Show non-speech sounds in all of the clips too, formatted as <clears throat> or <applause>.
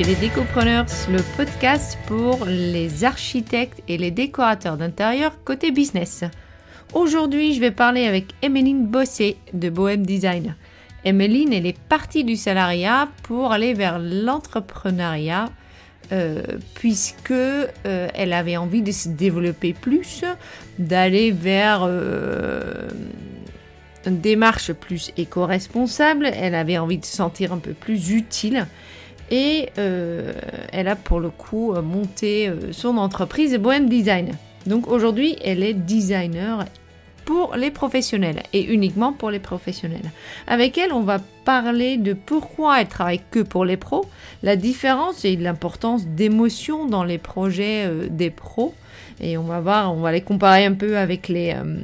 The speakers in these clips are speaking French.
chez les Décopreneurs, le podcast pour les architectes et les décorateurs d'intérieur côté business. Aujourd'hui, je vais parler avec Emeline Bossé de Bohème Design. Emeline, elle est partie du salariat pour aller vers l'entrepreneuriat euh, puisque euh, elle avait envie de se développer plus, d'aller vers euh, une démarche plus éco-responsable, elle avait envie de se sentir un peu plus utile et elle a pour le coup monté son entreprise Bohème Design. Donc aujourd'hui, elle est designer pour les professionnels et uniquement pour les professionnels. Avec elle, on va parler de pourquoi elle travaille que pour les pros, la différence et l'importance d'émotion dans les projets euh, des pros. Et on va voir, on va les comparer un peu avec les, euh,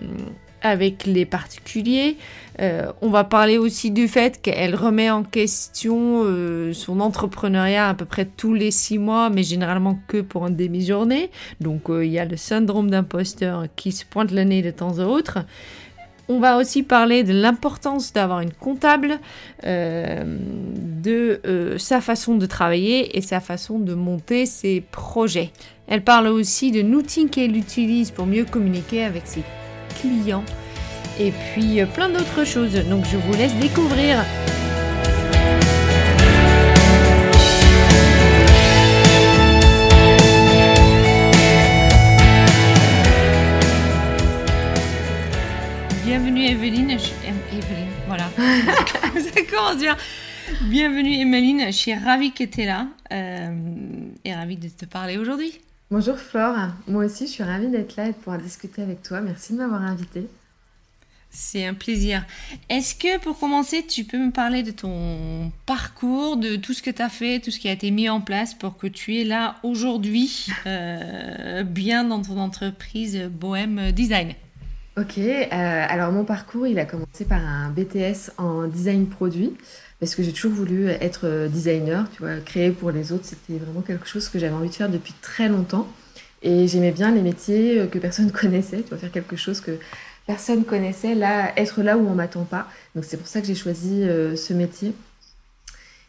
avec les particuliers. Euh, on va parler aussi du fait qu'elle remet en question euh, son entrepreneuriat à peu près tous les six mois, mais généralement que pour une demi-journée. Donc euh, il y a le syndrome d'imposteur qui se pointe le nez de temps à autre. On va aussi parler de l'importance d'avoir une comptable, de sa façon de travailler et sa façon de monter ses projets. Elle parle aussi de l'outil qu'elle utilise pour mieux communiquer avec ses clients et puis euh, plein d'autres choses. Donc je vous laisse découvrir. Bienvenue Evelyne, Evelyne, voilà. <laughs> Ça commence bien. Bienvenue Emeline, je suis ravie que tu es là euh, et ravie de te parler aujourd'hui. Bonjour Flore, moi aussi je suis ravie d'être là et de pouvoir discuter avec toi. Merci de m'avoir invitée. C'est un plaisir. Est-ce que pour commencer, tu peux me parler de ton parcours, de tout ce que tu as fait, tout ce qui a été mis en place pour que tu es là aujourd'hui, euh, bien dans ton entreprise Bohème Design? Ok, euh, alors mon parcours, il a commencé par un BTS en design produit parce que j'ai toujours voulu être euh, designer, tu vois, créer pour les autres, c'était vraiment quelque chose que j'avais envie de faire depuis très longtemps. Et j'aimais bien les métiers que personne <laughs> connaissait, tu vois, faire quelque chose que personne connaissait, là, être là où on m'attend pas. Donc c'est pour ça que j'ai choisi euh, ce métier.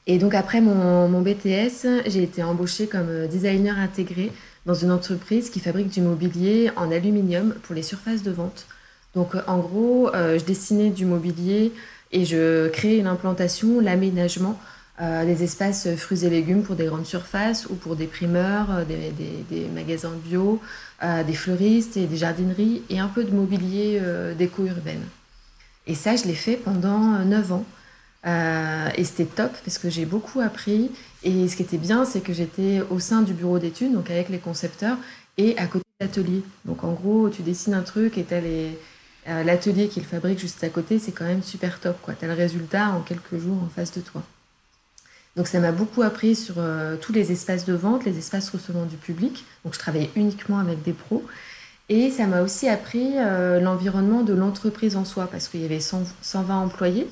Et donc après mon, BTS, j'ai été embauchée comme designer intégré dans une entreprise qui fabrique du mobilier en aluminium pour les surfaces de vente. Donc en gros, je dessinais du mobilier et je crée une implantation, l'aménagement euh, des espaces fruits et légumes pour des grandes surfaces ou pour des primeurs, euh, des, magasins bio, euh, des fleuristes et des jardineries et un peu de mobilier d'éco-urbaine. Et ça, je l'ai fait pendant 9 ans. et c'était top parce que j'ai beaucoup appris. Et ce qui était bien, c'est que j'étais au sein du bureau d'études, donc avec les concepteurs, et à côté l'atelier. Donc en gros, tu dessines un truc et tu as les, euh, l'atelier qu'il fabrique juste à côté, c'est quand même super top. Tu as le résultat en quelques jours en face de toi. Donc ça m'a beaucoup appris sur euh, tous les espaces de vente, les espaces recevant du public. Donc je travaillais uniquement avec des pros. Et ça m'a aussi appris euh, l'environnement de l'entreprise en soi, parce qu'il y avait 120 employés.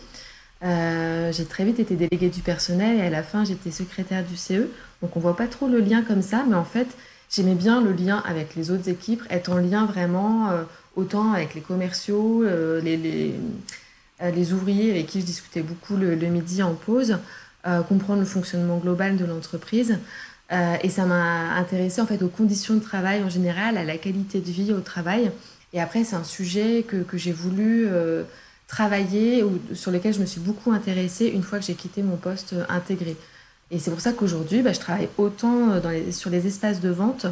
j'ai très vite été déléguée du personnel et à la fin j'étais secrétaire du CE. Donc on voit pas trop le lien comme ça, mais en fait j'aimais bien le lien avec les autres équipes, être en lien vraiment autant avec les commerciaux, euh, les, euh, ouvriers avec qui je discutais beaucoup le, midi en pause, euh, comprendre le fonctionnement global de l'entreprise. et ça m'a intéressé en fait aux conditions de travail en général, à la qualité de vie au travail. Et après, c'est un sujet que, que j'ai voulu travailler, ou sur lequel je me suis beaucoup intéressée une fois que j'ai quitté mon poste intégré. Et c'est pour ça qu'aujourd'hui, bah, je travaille autant dans les, sur les espaces de vente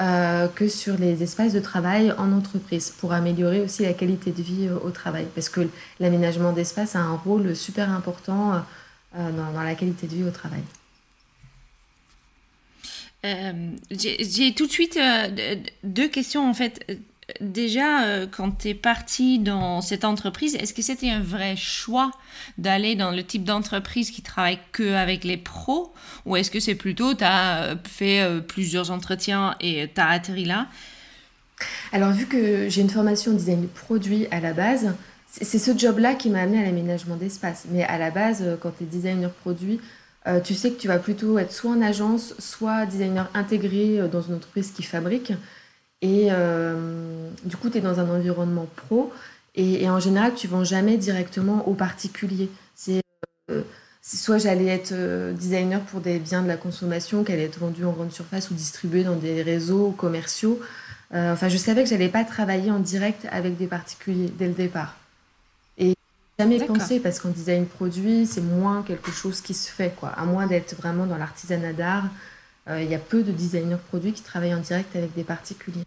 euh, que sur les espaces de travail en entreprise pour améliorer aussi la qualité de vie euh, au travail. Parce que l'aménagement d'espace a un rôle super important euh, dans, la qualité de vie au travail. J'ai tout de suite deux questions en fait. Déjà, euh, quand tu es parti dans cette entreprise, est-ce que c'était un vrai choix d'aller dans le type d'entreprise qui travaille que avec les pros? Ou est-ce que c'est plutôt tu as euh, fait euh, plusieurs entretiens et tu as atterri là? Alors, vu que j'ai une formation en design produit à la base, c'est ce job-là qui m'a amené à l'aménagement d'espace. Mais à la base, quand tu es designer produit, tu sais que tu vas plutôt être soit en agence, soit designer intégré dans une entreprise qui fabrique. Et euh, du coup, tu es dans un environnement pro. Et, en général, tu vends jamais directement aux particuliers. C'est euh, soit j'allais être euh, designer pour des biens de la consommation qui allaient être vendus en grande surface ou distribués dans des réseaux commerciaux. Euh, enfin, je savais que j'allais pas travailler en direct avec des particuliers dès le départ. Jamais pensé parce qu'en design produit, c'est moins quelque chose qui se fait, quoi. À moins d'être vraiment dans l'artisanat d'art, euh, il y a peu de designers produits qui travaillent en direct avec des particuliers.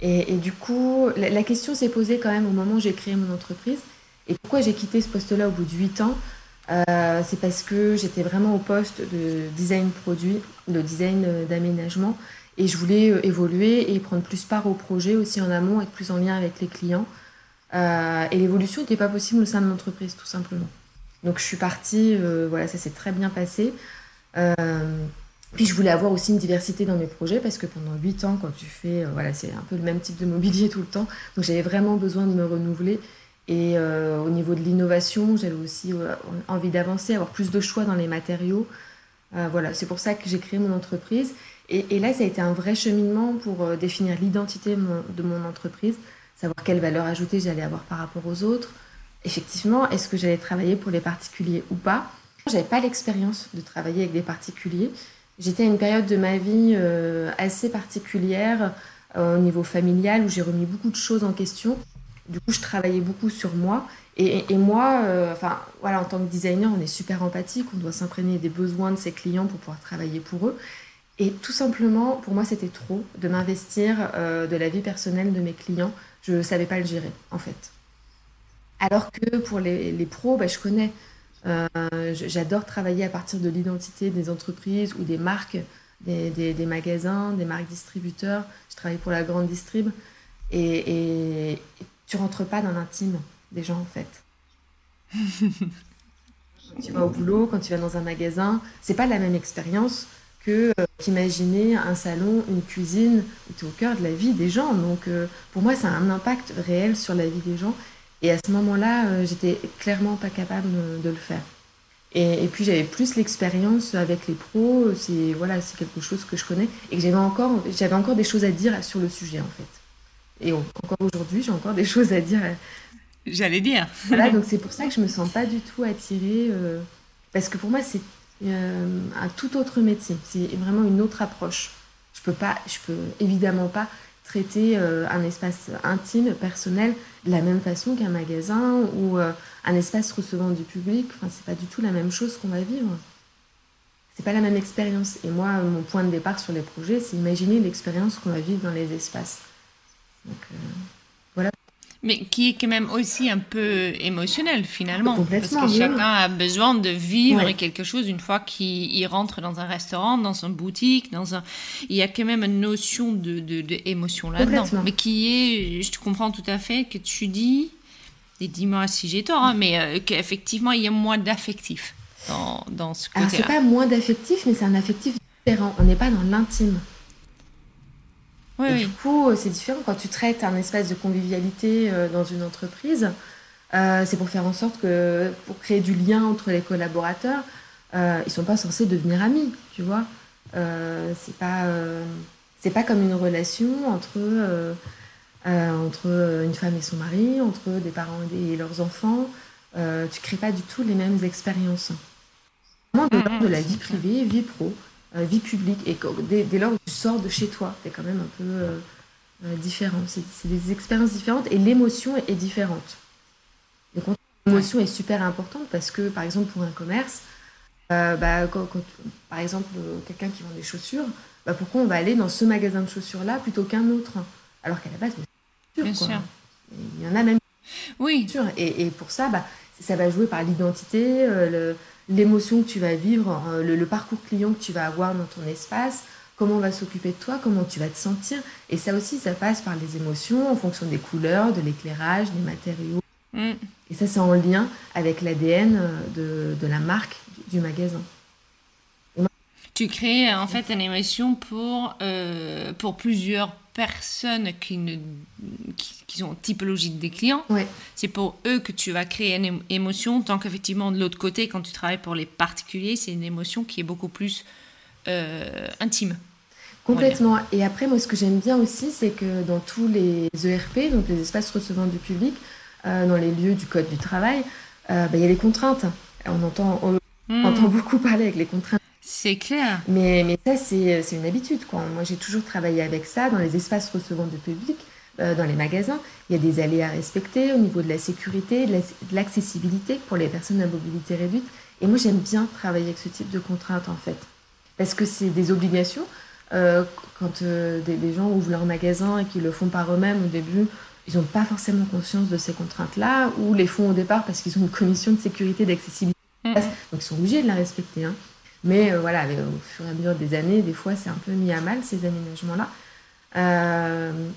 Et, du coup, la, la question s'est posée quand même au moment où j'ai créé mon entreprise. Et pourquoi j'ai quitté ce poste-là au bout de 8 ans? Euh, c'est parce que j'étais vraiment au poste de design produit, de design euh, d'aménagement, et je voulais évoluer et prendre plus part au projet aussi en amont, être plus en lien avec les clients. Et l'évolution n'était pas possible au sein de l'entreprise, tout simplement. Donc je suis partie, voilà, ça s'est très bien passé. puis je voulais avoir aussi une diversité dans mes projets parce que pendant 8 ans, quand tu fais, voilà, c'est un peu le même type de mobilier tout le temps. Donc j'avais vraiment besoin de me renouveler et euh, au niveau de l'innovation, j'avais aussi euh, envie d'avancer, avoir plus de choix dans les matériaux. Euh, voilà, c'est pour ça que j'ai créé mon entreprise. Et, là, ça a été un vrai cheminement pour définir l'identité de mon entreprise, savoir quelle valeur ajoutée j'allais avoir par rapport aux autres. Effectivement, est-ce que j'allais travailler pour les particuliers ou pas? J'avais pas l'expérience de travailler avec des particuliers. J'étais à une période de ma vie assez particulière au niveau familial où j'ai remis beaucoup de choses en question. Du coup, je travaillais beaucoup sur moi. Et, moi, euh, enfin, voilà, en tant que designer, on est super empathique, on doit s'imprégner des besoins de ses clients pour pouvoir travailler pour eux. Et tout simplement, pour moi, c'était trop de m'investir euh, de la vie personnelle de mes clients. Je ne savais pas le gérer, en fait. Alors que pour les, pros, bah, je connais. Euh, j'adore travailler à partir de l'identité des entreprises ou des marques, des, des, magasins, des marques distributeurs. Je travaille pour la grande distrib. Et, et, tu rentres pas dans l'intime des gens en fait. quand <laughs> tu vas au boulot, quand tu vas dans un magasin, c'est pas la même expérience que euh, qu'imaginer un salon, une cuisine tu es au cœur de la vie des gens. Donc euh, pour moi, ça a un impact réel sur la vie des gens. Et à ce moment-là, euh, j'étais clairement pas capable de le faire. Et, et puis j'avais plus l'expérience avec les pros. C'est voilà, c'est quelque chose que je connais et que j'avais encore, j'avais encore des choses à dire sur le sujet en fait. Et encore aujourd'hui, j'ai encore des <laughs> choses à dire. J'allais dire. voilà, donc c'est pour ça que je me sens pas du tout attirée. Euh, parce que pour moi, c'est euh, un tout autre métier. C'est vraiment une autre approche. Je peux pas, je peux évidemment pas traiter euh, un espace intime, personnel, de la même façon qu'un magasin ou un espace recevant du public. Enfin, c'est pas du tout la même chose qu'on va vivre. C'est pas la même expérience. Et moi, mon point de départ sur les projets, c'est imaginer l'expérience qu'on va vivre dans les espaces. Donc, euh. Mais qui est quand même aussi un peu émotionnel finalement. Parce que chacun a besoin de vivre quelque chose une fois qu'il rentre dans un restaurant, dans une boutique. Dans un... Il y a quand même une notion de, de, là-dedans. Mais qui est, je te comprends tout à fait que tu dis, et dis-moi si j'ai tort, hein, mais euh, qu'effectivement il y a moins d'affectif dans, dans ce côté-là. Alors c'est pas moins d'affectif, mais c'est un affectif différent. On n'est pas dans l'intime. Du coup, euh, c'est différent quand tu traites un espace de convivialité euh, dans une entreprise. Euh, c'est pour faire en sorte que, pour créer du lien entre les collaborateurs, euh, ils sont pas censés devenir amis, tu vois. c'est pas, c'est pas comme une relation entre, entre une femme et son mari, entre des parents et leurs enfants. tu crées pas du tout les mêmes expériences. Vraiment de, de la vie privée, vie pro. Euh, vie publique. Et dès, lors où tu sors de chez toi, c'est quand même un peu euh, euh, différent. C'est des expériences différentes et l'émotion est, différente. l'émotion est super importante parce que, par exemple, pour un commerce, bah, quand, par exemple, quelqu'un qui vend des chaussures, bah, pourquoi on va aller dans ce magasin de chaussures-là plutôt qu'un autre? Alors qu'à la base, Bien sûr. il y en a même. Oui. Et, et pour ça, bah, ça va jouer par l'identité, le l'émotion que tu vas vivre, euh, le, parcours client que tu vas avoir dans ton espace, comment on va s'occuper de toi, comment tu vas te sentir. Et ça aussi, ça passe par les émotions en fonction des couleurs, de l'éclairage, des matériaux. Mm. Et ça, c'est en lien avec l'ADN euh, de, la marque du, magasin. Tu crées en fait une émotion pour, euh, pour plusieurs personnes qui, ne, qui, sont typologiques des clients. C'est pour eux que tu vas créer une émotion, tant qu'effectivement de l'autre côté, quand tu travailles pour les particuliers, c'est une émotion qui est beaucoup plus euh, intime. Complètement. Et après, moi, ce que j'aime bien aussi, c'est que dans tous les ERP, donc les espaces recevant du public, euh, dans les lieux du code du travail, euh, bah, il y a des contraintes. On entend On entend beaucoup parler avec les contraintes. C'est clair. Mais, mais ça, c'est une habitude. Quoi. Moi, j'ai toujours travaillé avec ça dans les espaces recevant du public, euh, dans les magasins. Il y a des allées à respecter au niveau de la sécurité, de l'accessibilité pour les personnes à mobilité réduite. Et moi, j'aime bien travailler avec ce type de contraintes, en fait. Parce que c'est des obligations. Euh, quand euh, des, gens ouvrent leur magasin et qu'ils le font par eux-mêmes au début, ils n'ont pas forcément conscience de ces contraintes-là, ou les font au départ parce qu'ils ont une commission de sécurité d'accessibilité. Mm-hmm. Donc ils sont obligés de la respecter. Hein. Mais euh, voilà, au fur et à mesure des années, des fois, c'est un peu mis à mal ces aménagements-là.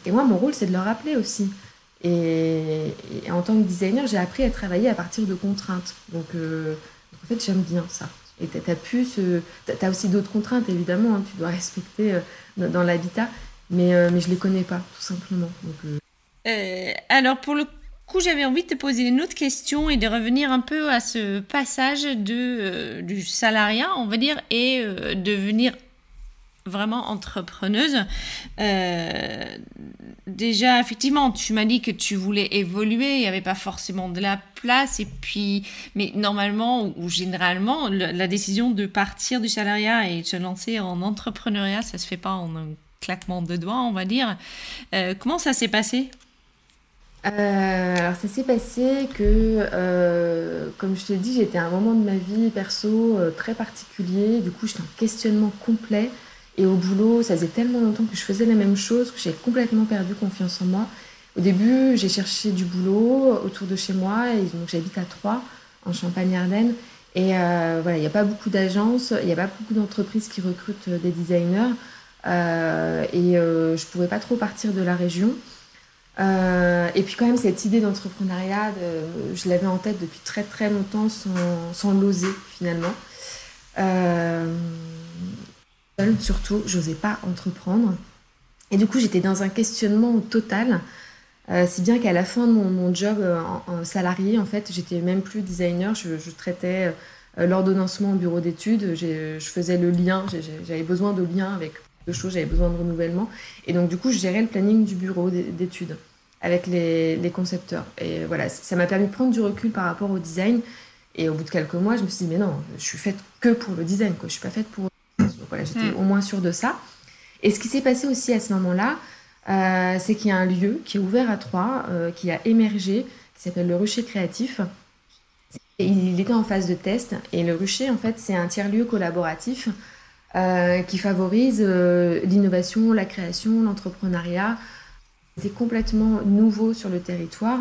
et moi, mon rôle, c'est de leur rappeler aussi. Et, en tant que designer, j'ai appris à travailler à partir de contraintes. Donc, en fait, j'aime bien ça. Et tu as, pu ce... aussi d'autres contraintes, évidemment, hein, tu dois <laughs> respecter euh, dans, l'habitat, mais, euh, je ne les connais pas, tout simplement. Euh. alors, pour le coup, j'avais envie de te poser une autre question et de revenir un peu à ce passage de, du salariat, on va dire, et devenir vraiment entrepreneuse. Euh, déjà, effectivement, tu m'as dit que tu voulais évoluer, il n'y avait pas forcément de la place, et puis, mais normalement ou, généralement, la décision de partir du salariat et de se lancer en entrepreneuriat, ça se fait pas en un claquement de doigts, on va dire. Euh, comment ça s'est passé? Euh, alors ça s'est passé que, comme je te dis, j'étais à un moment de ma vie perso très particulier. Du coup, j'étais en questionnement complet. Et au boulot, ça faisait tellement longtemps que je faisais la même chose que j'ai complètement perdu confiance en moi. Au début, j'ai cherché du boulot autour de chez moi. Et donc, j'habite à Troyes, en Champagne-Ardenne. Et euh, voilà, il n'y a pas beaucoup d'agences, il n'y a pas beaucoup d'entreprises qui recrutent des designers. Euh, et euh, je ne pouvais pas trop partir de la région. Et puis quand même, cette idée d'entrepreneuriat, je l'avais en tête depuis très très longtemps sans, l'oser finalement. Surtout, j'osais pas entreprendre. Et du coup, j'étais dans un questionnement total, euh, si bien qu'à la fin de mon, job euh, en, salarié, en fait, j'étais même plus designer, je, traitais euh, l'ordonnancement au bureau d'études, je faisais le lien, j'avais besoin de lien avec de choses, j'avais besoin de renouvellement. Et donc, du coup, je gérais le planning du bureau d'études avec les, les, concepteurs. Et voilà, ça m'a permis de prendre du recul par rapport au design. Et au bout de quelques mois, je me suis dit, mais non, je suis faite que pour le design, quoi. je suis pas faite pour voilà, j'étais mm. au moins sûre de ça. Et ce qui s'est passé aussi à ce moment-là, euh, c'est qu'il y a un lieu qui est ouvert à Troyes, euh, qui a émergé, qui s'appelle le Rucher Créatif. Et il était en phase de test. Et le Rucher, en fait, c'est un tiers-lieu collaboratif euh, qui favorise l'innovation, la création, l'entrepreneuriat. C'était complètement nouveau sur le territoire.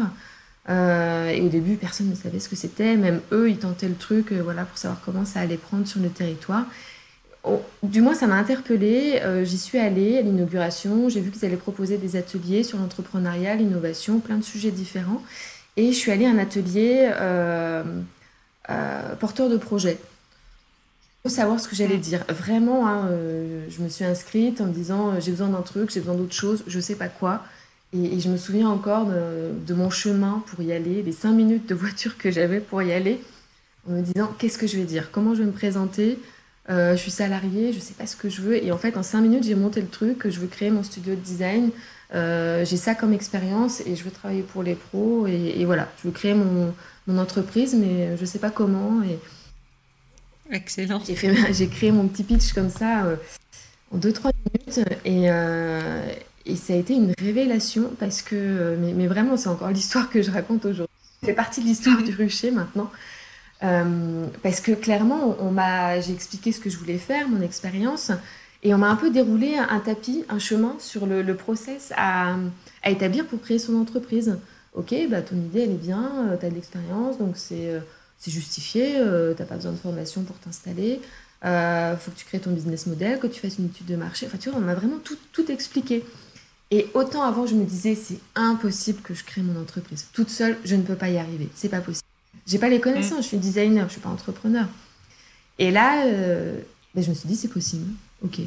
et au début, personne ne savait ce que c'était. Même eux, ils tentaient le truc voilà, pour savoir comment ça allait prendre sur le territoire. Oh, du moins, ça m'a interpellée. Euh, j'y suis allée à l'inauguration. J'ai vu qu'ils allaient proposer des ateliers sur l'entrepreneuriat, l'innovation, plein de sujets différents. Et je suis allée à un atelier euh, euh, porteur de projet. Savoir ce que j'allais dire. Vraiment, hein, je me suis inscrite en me disant j'ai besoin d'un truc, j'ai besoin d'autre chose, je ne sais pas quoi. Et, je me souviens encore de, de, mon chemin pour y aller, les cinq minutes de voiture que j'avais pour y aller, en me disant qu'est-ce que je vais dire, comment je vais me présenter, euh, je suis salariée, je sais pas ce que je veux. Et en fait, en cinq minutes, j'ai monté le truc. Je veux créer mon studio de design. Euh, j'ai ça comme expérience et je veux travailler pour les pros. Et, voilà, je veux créer mon, mon, entreprise, mais je sais pas comment. Et Excellent. J'ai créé mon petit pitch comme ça euh, en deux trois minutes. Et, et, ça a été une révélation parce que, mais, mais vraiment, c'est encore l'histoire que je raconte aujourd'hui. Ça fait partie de l'histoire du rucher maintenant. Euh, parce que clairement, on, m'a, j'ai expliqué ce que je voulais faire, mon expérience, et on m'a un peu déroulé un, tapis, un chemin sur le, process à, à, établir pour créer son entreprise. Ok, bah, ton idée, elle est bien, euh, tu as de l'expérience, donc c'est, euh, c'est justifié, tu n'as pas besoin de formation pour t'installer, il faut que tu crées ton business model, que tu fasses une étude de marché. Enfin, tu vois, on m'a vraiment tout, tout expliqué. Et autant avant, je me disais, c'est impossible que je crée mon entreprise. Toute seule, je ne peux pas y arriver. C'est pas possible. J'ai pas les connaissances, je suis designer, je suis pas entrepreneur. Et là, euh, ben, je me suis dit, c'est possible. Ok.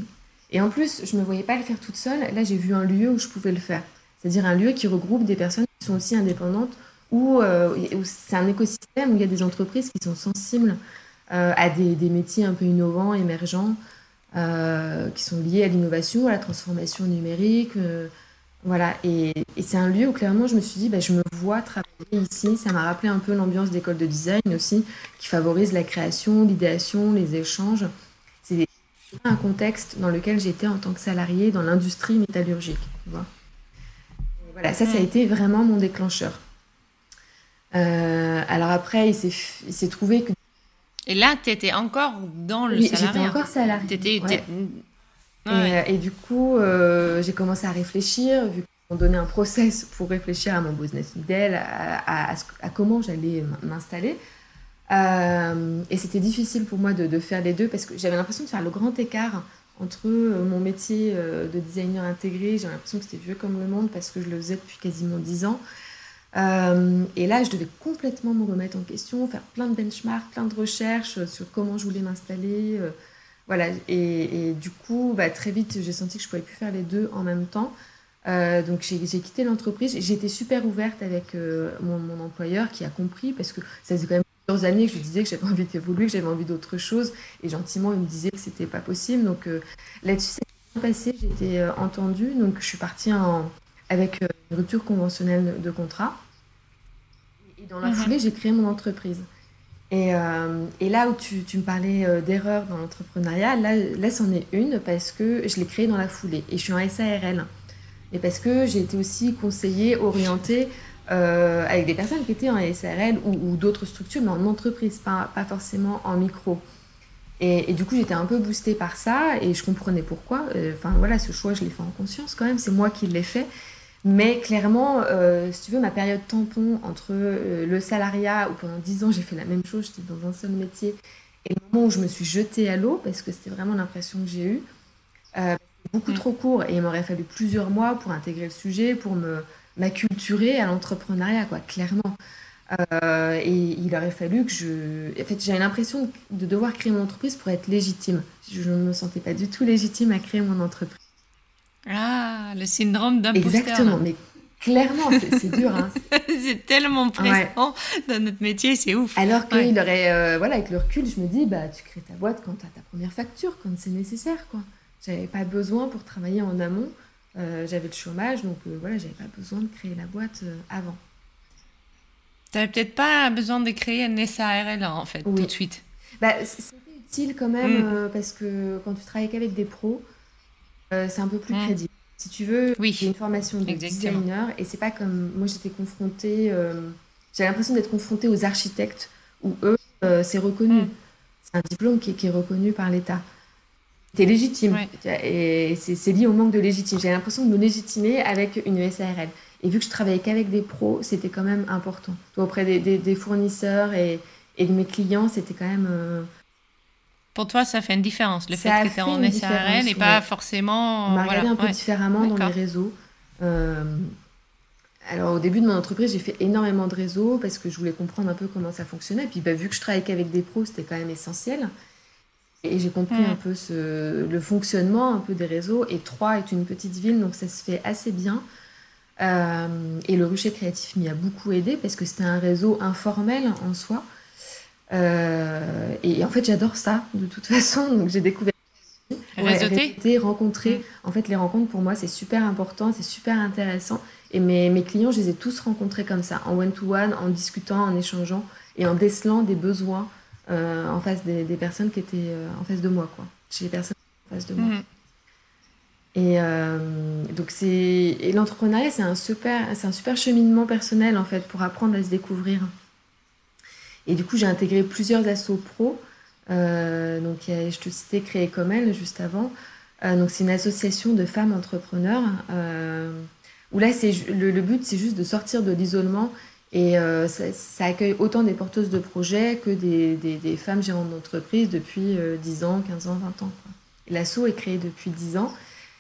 Et en plus, je me voyais pas le faire toute seule. Là, j'ai vu un lieu où je pouvais le faire. C'est-à-dire un lieu qui regroupe des personnes qui sont aussi indépendantes, où, euh, c'est un écosystème où il y a des entreprises qui sont sensibles euh, à des, des, métiers un peu innovants, émergents, qui sont liés à l'innovation, à la transformation numérique, Voilà, et, c'est un lieu où clairement je me suis dit, bah, je me vois travailler ici. Ça m'a rappelé un peu l'ambiance d'école de design aussi, qui favorise la création, l'idéation, les échanges. C'est un contexte dans lequel j'étais en tant que salarié dans l'industrie métallurgique. voilà, ça, ça a été vraiment mon déclencheur. Euh, alors après, il s'est trouvé que. Et là, tu étais encore dans le oui, J'étais encore salarié. Euh, et, du coup, euh, j'ai commencé à réfléchir, vu qu'on donnait un process <laughs> pour réfléchir à mon business model, à, à, comment j'allais m'installer. Euh, et c'était difficile pour moi de, de, faire les deux parce que j'avais l'impression de faire le grand écart entre mon métier de designer intégré. J'avais l'impression que c'était vieux comme le monde parce que je le faisais depuis quasiment 10 ans. Et là, je devais complètement me remettre en question, faire plein de benchmarks, plein de recherches sur comment je voulais m'installer, voilà, et, du coup, bah, très vite, j'ai senti que je ne pouvais plus faire les deux en même temps. Euh, donc j'ai quitté l'entreprise. J'étais super ouverte avec euh, mon, employeur qui a compris parce que ça faisait quand même plusieurs années que je lui disais que j'avais envie d'évoluer, que j'avais envie d'autre chose. Et gentiment, il me disait que c'était pas possible. Donc euh, là-dessus, c'est passé. Été entendue. Donc je suis partie en, avec une rupture conventionnelle de contrat. Et dans la mhm. foulée, j'ai créé mon entreprise. Euh, et, là où tu, me parlais euh, d'erreur dans l'entrepreneuriat, là, là c'en est une parce que je l'ai créée dans la foulée et je suis en SARL. Et parce que j'ai été aussi conseillée, orientée euh, avec des personnes qui étaient en SARL ou, d'autres structures, mais en entreprise, pas, pas forcément en micro. Et, et du coup, j'étais un peu boostée par ça et je comprenais pourquoi. Enfin voilà, ce choix, je l'ai fait en conscience quand même, c'est moi qui l'ai fait. Mais clairement, euh, si tu veux, ma période tampon entre euh, le salariat, où pendant 10 ans j'ai fait la même chose, j'étais dans un seul métier, et le moment où je me suis jetée à l'eau, parce que c'était vraiment l'impression que j'ai eue, euh, beaucoup mm. trop court, et il m'aurait fallu plusieurs mois pour intégrer le sujet, pour me m'acculturer à l'entrepreneuriat, quoi, clairement. et il aurait fallu que je... En fait, j'avais l'impression de devoir créer mon entreprise pour être légitime. Je ne me sentais pas du tout légitime à créer mon entreprise. Ah, le syndrome d'imposteur. Exactement, mais clairement, c'est dur. Hein. <laughs> c'est tellement présent dans notre métier, c'est ouf. Alors qu'il aurait, euh, voilà, avec le recul, je me dis, bah, tu crées ta boîte quand tu as ta première facture, quand c'est nécessaire, quoi. J'avais pas besoin pour travailler en amont. Euh, j'avais le chômage, donc euh, voilà, j'avais pas besoin de créer la boîte avant. Tu n'avais peut-être pas besoin de créer un SARL en fait, tout de suite. Bah, c'était utile quand même, mm. parce que quand tu travailles qu'avec des pros, euh, c'est un peu plus mm. crédible. Si tu veux, oui. j'ai une formation de designer et c'est pas comme moi j'étais confrontée, euh, j'avais l'impression d'être confrontée aux architectes où eux, euh, c'est reconnu. Mm. C'est un diplôme qui, est reconnu par l'État. C'est légitime. Et c'est lié au manque de légitimité. J'ai l'impression de me légitimer avec une SARL. Et vu que je travaillais qu'avec des pros, c'était quand même important. auprès des, fournisseurs et, et, de mes clients, c'était quand même pour toi, ça fait une différence, le fait que tu es en SARL et pas forcément. On m'a regardé un peu différemment dans les réseaux. Euh, alors, au début de mon entreprise, j'ai fait énormément de réseaux parce que je voulais comprendre un peu comment ça fonctionnait. Et puis, bah, vu que je travaillais qu'avec des pros, c'était quand même essentiel. Et j'ai compris mm. un peu ce, le fonctionnement un peu des réseaux. Et Troyes est une petite ville, donc ça se fait assez bien. Euh, et le rucher créatif m'y a beaucoup aidé parce que c'était un réseau informel en soi. Euh, et en fait, j'adore ça, de toute façon. Donc, j'ai découvert. Réseauter. rencontrer. Mm. En fait, les rencontres, pour moi, c'est super important, c'est super intéressant. Et mes, mes, clients, je les ai tous rencontrés comme ça, en one-to-one, en discutant, en échangeant et en décelant des besoins euh, en face des, des, personnes qui étaient euh, en face de moi, quoi. Chez les personnes en face de moi. Mm. Et donc c'est et l'entrepreneuriat c'est un super c'est un super cheminement personnel en fait pour apprendre à se découvrir. Et du coup, j'ai intégré plusieurs assos pro. Euh, donc, je te citais Créer comme elle juste avant. Euh, donc, c'est une association de femmes entrepreneurs. Euh, où là, c'est le, but, c'est juste de sortir de l'isolement. Et ça, accueille autant des porteuses de projets que des, femmes gérantes d'entreprise depuis 10 ans, 15 ans, 20 ans. L'asso est créé depuis 10 ans.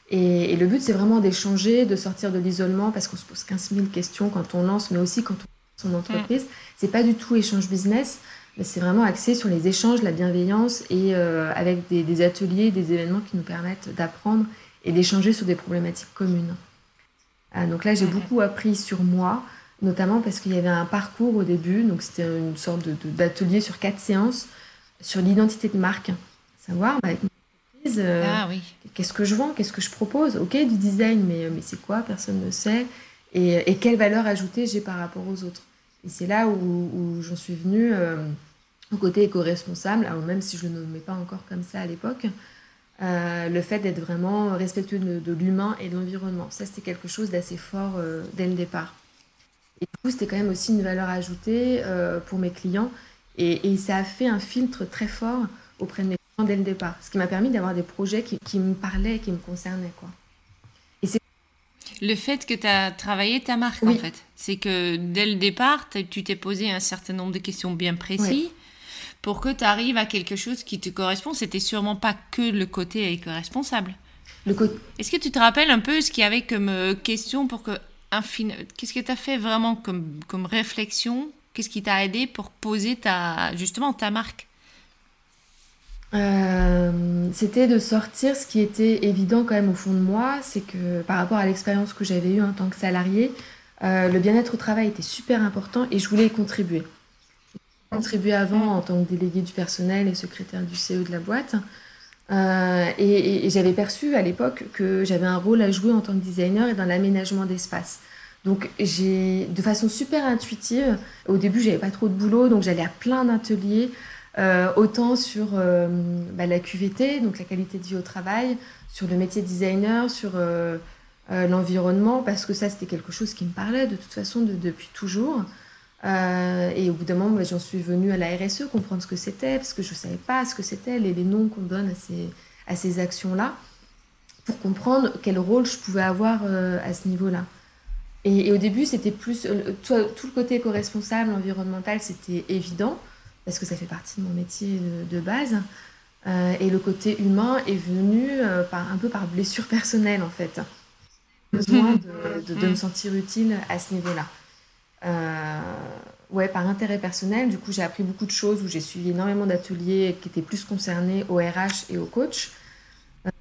Et, et le but, c'est vraiment d'échanger, de sortir de l'isolement parce qu'on se pose 15 000 questions quand on lance, mais aussi quand on son entreprise. C'est pas du tout échange business, mais c'est vraiment axé sur les échanges, la bienveillance et euh, avec des, ateliers, des événements qui nous permettent d'apprendre et d'échanger sur des problématiques communes. Ah, donc là, j'ai beaucoup appris sur moi, notamment parce qu'il y avait un parcours au début, donc c'était une sorte d'atelier sur quatre séances sur l'identité de marque. Savoir, bah, avec entreprise. ah, oui. Qu'est-ce que je vends Qu'est-ce que je propose? Ok, du design, mais, mais c'est quoi? Personne ne sait. Et, et, quelle valeur ajoutée j'ai par rapport aux autres Et c'est là où, j'en suis venue au côté éco-responsable, même si je ne le nommais pas encore comme ça à l'époque. le fait d'être vraiment respectueux de, l'humain et de l'environnement. Ça, c'était quelque chose d'assez fort dès le départ. Et du coup, c'était quand même aussi une valeur ajoutée euh, pour mes clients. Et, ça a fait un filtre très fort auprès de mes clients dès le départ. Ce qui m'a permis d'avoir des projets qui, me parlaient, qui me concernaient. Quoi. Le fait que tu as travaillé ta marque, en fait. C'est que dès le départ, tu t'es posé un certain nombre de questions bien précises. Pour que tu arrives à quelque chose qui te correspond, c'était sûrement pas que le côté éco-responsable. Le Est-ce que tu te rappelles un peu ce qu'il y avait comme euh, question pour que Qu'est-ce que tu as fait vraiment comme, comme réflexion? Qu'est-ce qui t'a aidé pour poser ta, justement ta marque? Euh, C'était de sortir ce qui était évident quand même au fond de moi, c'est que par rapport à l'expérience que j'avais eue en tant que salarié, euh, le bien-être au travail était super important et je voulais y contribuer. Contribuer avant en tant que délégué du personnel et secrétaire du CE de la boîte. Euh, et, j'avais perçu à l'époque que j'avais un rôle à jouer en tant que designer et dans l'aménagement d'espace. Donc j'ai, de façon super intuitive, au début j'avais pas trop de boulot, donc j'allais à plein d'ateliers, euh, autant sur euh, bah, la QVT, donc la qualité de vie au travail, sur le métier de designer, sur l'environnement, parce que ça c'était quelque chose qui me parlait de toute façon depuis toujours. Euh, et au bout d'un moment, j'en suis venue à la RSE, comprendre ce que c'était, parce que je ne savais pas ce que c'était, les, les, noms qu'on donne à ces, à ces actions-là, pour comprendre quel rôle je pouvais avoir euh, à ce niveau-là. Et, au début, c'était plus. Euh, tout, tout, le côté éco-responsable, environnemental, c'était évident, parce que ça fait partie de mon métier de, base. et le côté humain est venu par, un peu par blessure personnelle, en fait. Besoin de, de, de me sentir utile à ce niveau-là. Euh, ouais, par intérêt personnel, du coup, j'ai appris beaucoup de choses où j'ai suivi énormément d'ateliers qui étaient plus concernés au RH et au coach. Euh,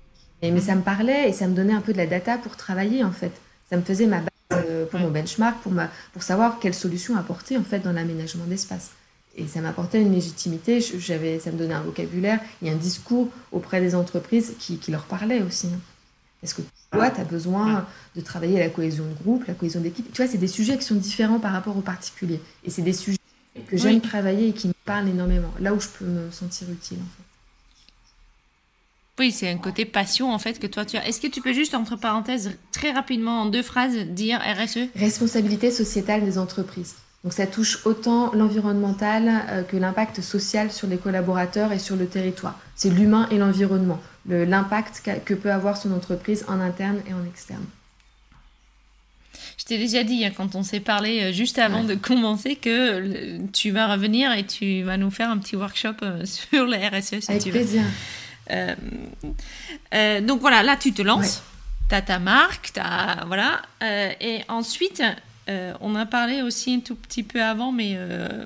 mais ça me parlait et ça me donnait un peu de la data pour travailler en fait. Ça me faisait ma base euh, pour mon benchmark, pour, ma, pour savoir quelles solutions apporter en fait dans l'aménagement d'espace. Et ça m'apportait une légitimité, j'avais, ça me donnait un vocabulaire et un discours auprès des entreprises qui, qui leur parlait aussi. Hein. Est-ce que toi, tu as besoin de travailler la cohésion de groupe, la cohésion d'équipe Tu vois, c'est des sujets qui sont différents par rapport aux particuliers. Et c'est des sujets que j'aime travailler et qui me parlent énormément. Là où je peux me sentir utile, en fait. Oui, c'est un côté passion en fait que toi tu as. Est-ce que tu peux juste, entre parenthèses, très rapidement, en deux phrases, dire RSE Responsabilité sociétale des entreprises. Donc ça touche autant l'environnemental euh, que l'impact social sur les collaborateurs et sur le territoire. C'est l'humain et l'environnement, l'impact que peut avoir son entreprise en interne et en externe. Je t'ai déjà dit hein, quand on s'est parlé euh, juste avant de commencer que tu vas revenir et tu vas nous faire un petit workshop euh, <laughs> sur les RSE si Avec plaisir. donc voilà, là tu te lances, tu as ta marque, as, voilà, et ensuite euh, on a parlé aussi un tout petit peu avant, mais euh,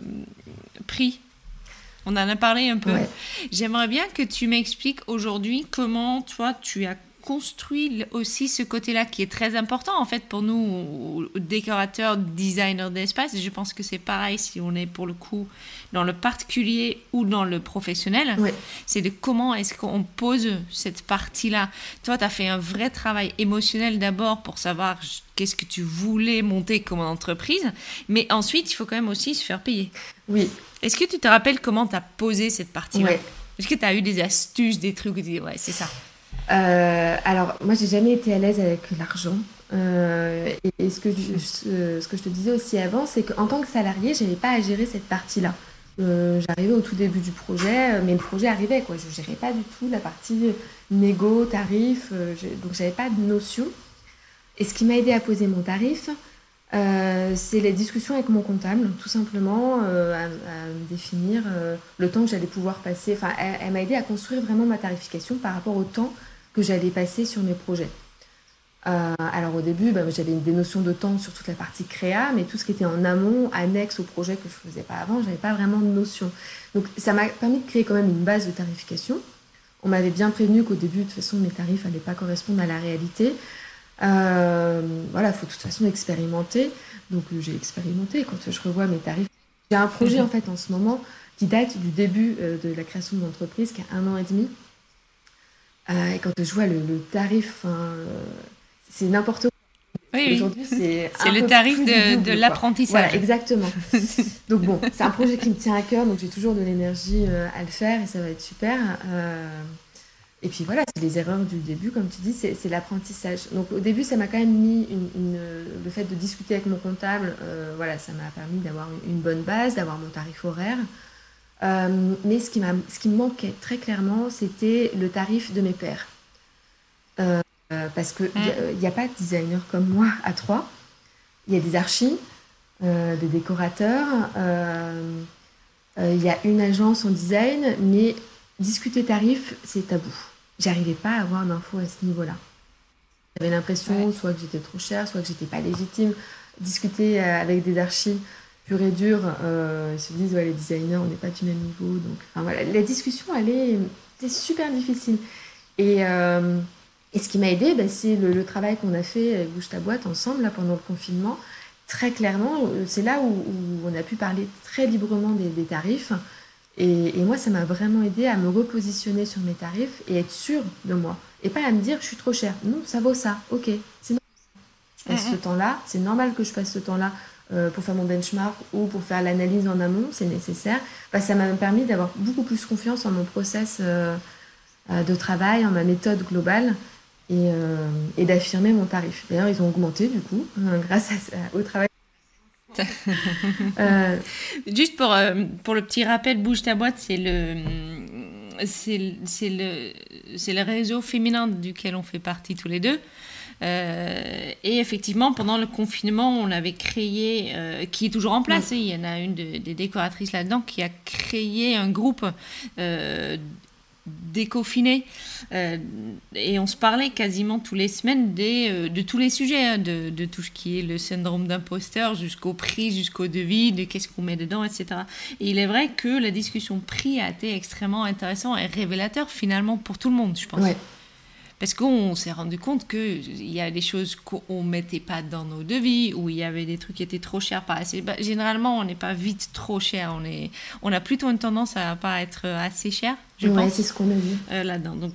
prix. On en a parlé un peu. J'aimerais bien que tu m'expliques aujourd'hui comment toi tu as construit aussi ce côté-là qui est très important en fait pour nous décorateurs, designers d'espace. Je pense que c'est pareil si on est pour le coup dans le particulier ou dans le professionnel. C'est de comment est-ce qu'on pose cette partie-là. Toi, tu as fait un vrai travail émotionnel d'abord pour savoir qu'est-ce que tu voulais monter comme entreprise, mais ensuite, il faut quand même aussi se faire payer. Oui. Est-ce que tu te rappelles comment tu as posé cette partie-là? Est-ce que tu as eu des astuces, des trucs, ouais, c'est ça? Euh, alors, moi, j'ai jamais été à l'aise avec l'argent. Euh, et, ce, que je, te disais aussi avant, c'est qu'en tant que salarié, je n'avais pas à gérer cette partie-là. Euh, j'arrivais au tout début du projet, mais le projet arrivait, quoi. Je gérais pas du tout la partie négo, tarif, donc j'avais pas de notion. Et ce qui m'a aidé à poser mon tarif, c'est les discussions avec mon comptable, tout simplement, à, me définir le temps que j'allais pouvoir passer. Enfin, elle m'a aidé à construire vraiment ma tarification par rapport au temps que j'allais passer sur mes projets. Euh, alors au début, bah, j'avais des notions de temps sur toute la partie créa, mais tout ce qui était en amont, annexe au projet que je ne faisais pas avant, je n'avais pas vraiment de notion. Donc ça m'a permis de créer quand même une base de tarification. On m'avait bien prévenu qu'au début, de toute façon, mes tarifs n'allaient pas correspondre à la réalité. Euh, voilà, il faut de toute façon expérimenter. Donc j'ai expérimenté. Quand je revois mes tarifs, j'ai un projet en fait en ce moment qui date du début euh, de la création de l'entreprise, qui a un an et demi, et quand je vois le, tarif, c'est n'importe quoi. Oui, Aujourd'hui, c'est <laughs> le tarif de, l'apprentissage. Voilà, exactement. <laughs> donc bon, c'est un projet qui me tient à cœur, donc j'ai toujours de l'énergie à le faire et ça va être super. Et puis voilà, c'est les erreurs du début, comme tu dis, c'est l'apprentissage. Donc au début, ça m'a quand même mis une, le fait de discuter avec mon comptable, euh, voilà, ça m'a permis d'avoir une bonne base, d'avoir mon tarif horaire. Euh, mais ce qui, ce qui me manquait très clairement, c'était le tarif de mes pairs. Euh, parce qu'il n'y a, a, pas de designer comme moi à trois. Il y a des archis, des décorateurs, il y a une agence en design, mais discuter tarif, c'est tabou j'arrivais pas à avoir d'infos à ce niveau-là. J'avais l'impression soit que j'étais trop chère, soit que j'étais pas légitime. Discuter euh, avec des archis purs et durs, euh, ils se disent ouais, les designers, on n'est pas du même niveau. Donc, enfin, voilà, la discussion, elle est, super difficile. Et, euh, et ce qui m'a aidé, bah, c'est le, travail qu'on a fait avec Bouge ta boîte ensemble là, pendant le confinement. Très clairement, c'est là où, on a pu parler très librement des tarifs. Et, moi, ça m'a vraiment aidé à me repositionner sur mes tarifs et être sûre de moi. Et pas à me dire, je suis trop chère. Non, ça vaut ça. Ok, c'est normal. Je passe ce temps-là. C'est normal que je passe ce temps-là euh, pour faire mon benchmark ou pour faire l'analyse en amont. C'est nécessaire. Ça m'a permis d'avoir beaucoup plus confiance en mon process euh, euh, de travail, en ma méthode globale et, d'affirmer mon tarif. D'ailleurs, ils ont augmenté du coup, <laughs> grâce au travail juste pour, pour le petit rappel, Bouge ta boîte, c'est le, c'est, le, le réseau féminin duquel on fait partie tous les deux. Euh, et effectivement, pendant le confinement, on avait créé, qui est toujours en place, il y en a une des décoratrices là-dedans qui a créé un groupe déconfiné euh, et on se parlait quasiment tous les semaines des, euh, de tous les sujets, hein, de, de, tout ce qui est le syndrome d'imposteur jusqu'au prix, jusqu'au devis, de qu'est-ce qu'on met dedans, etc. Et il est vrai que la discussion prix a été extrêmement intéressant et révélateur finalement pour tout le monde, je pense. Parce qu'on s'est rendu compte qu'il y a des choses qu'on ne mettait pas dans nos devis, ou il y avait des trucs qui étaient trop chers, pas assez. Bah, généralement, on n'est pas vite trop cher. On, est, on a plutôt une tendance à pas être assez cher, je ouais, c'est ce qu'on a vu. Euh, là-dedans. Donc,